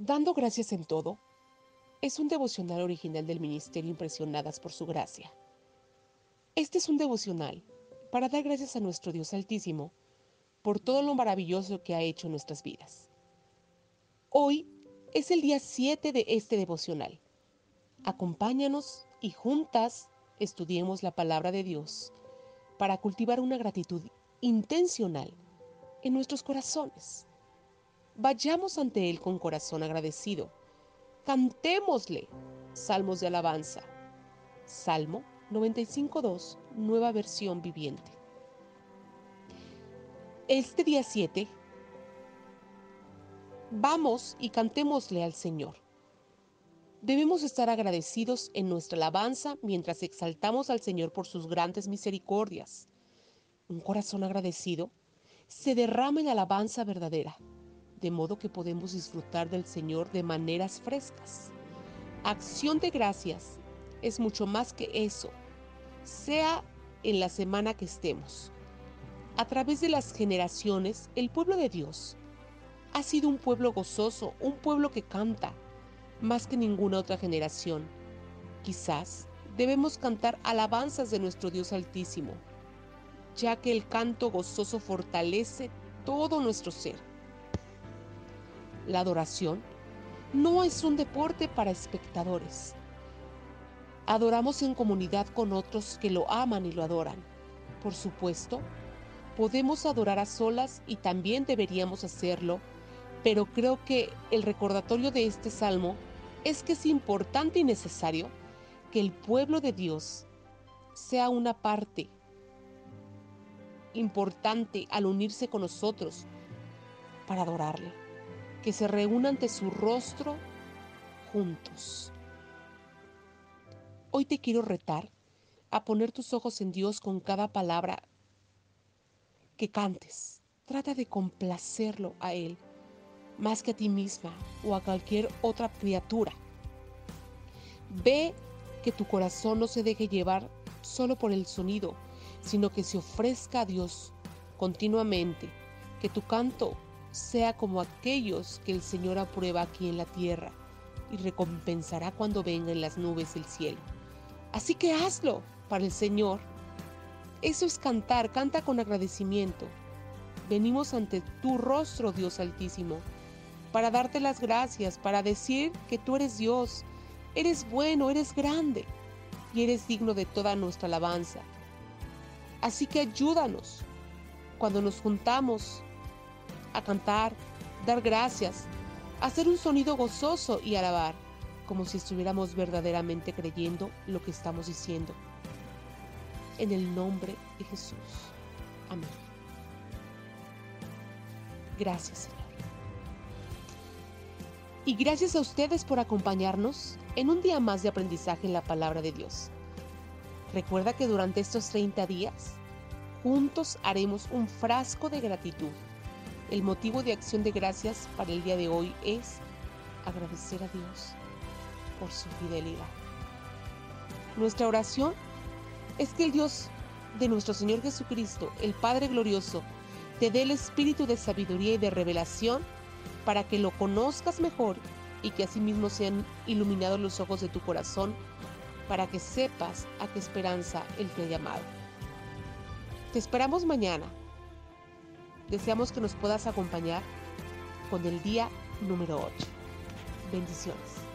Dando gracias en todo es un devocional original del Ministerio Impresionadas por Su Gracia. Este es un devocional para dar gracias a nuestro Dios Altísimo por todo lo maravilloso que ha hecho en nuestras vidas. Hoy es el día 7 de este devocional. Acompáñanos y juntas estudiemos la palabra de Dios para cultivar una gratitud intencional en nuestros corazones. Vayamos ante Él con corazón agradecido. Cantémosle salmos de alabanza. Salmo 95.2, nueva versión viviente. Este día 7, vamos y cantémosle al Señor. Debemos estar agradecidos en nuestra alabanza mientras exaltamos al Señor por sus grandes misericordias. Un corazón agradecido se derrama en alabanza verdadera de modo que podemos disfrutar del Señor de maneras frescas. Acción de gracias es mucho más que eso, sea en la semana que estemos. A través de las generaciones, el pueblo de Dios ha sido un pueblo gozoso, un pueblo que canta, más que ninguna otra generación. Quizás debemos cantar alabanzas de nuestro Dios Altísimo, ya que el canto gozoso fortalece todo nuestro ser. La adoración no es un deporte para espectadores. Adoramos en comunidad con otros que lo aman y lo adoran. Por supuesto, podemos adorar a solas y también deberíamos hacerlo, pero creo que el recordatorio de este salmo es que es importante y necesario que el pueblo de Dios sea una parte importante al unirse con nosotros para adorarle que se reúnan ante su rostro juntos. Hoy te quiero retar a poner tus ojos en Dios con cada palabra que cantes. Trata de complacerlo a Él más que a ti misma o a cualquier otra criatura. Ve que tu corazón no se deje llevar solo por el sonido, sino que se ofrezca a Dios continuamente, que tu canto sea como aquellos que el Señor aprueba aquí en la tierra y recompensará cuando venga en las nubes del cielo. Así que hazlo para el Señor. Eso es cantar, canta con agradecimiento. Venimos ante tu rostro, Dios Altísimo, para darte las gracias, para decir que tú eres Dios, eres bueno, eres grande y eres digno de toda nuestra alabanza. Así que ayúdanos cuando nos juntamos a cantar, dar gracias, hacer un sonido gozoso y alabar, como si estuviéramos verdaderamente creyendo lo que estamos diciendo. En el nombre de Jesús. Amén. Gracias, Señor. Y gracias a ustedes por acompañarnos en un día más de aprendizaje en la palabra de Dios. Recuerda que durante estos 30 días, juntos haremos un frasco de gratitud el motivo de acción de gracias para el día de hoy es agradecer a Dios por su fidelidad. Nuestra oración es que el Dios de nuestro Señor Jesucristo, el Padre Glorioso, te dé el espíritu de sabiduría y de revelación para que lo conozcas mejor y que asimismo sean iluminados los ojos de tu corazón para que sepas a qué esperanza Él te ha llamado. Te esperamos mañana Deseamos que nos puedas acompañar con el día número 8. Bendiciones.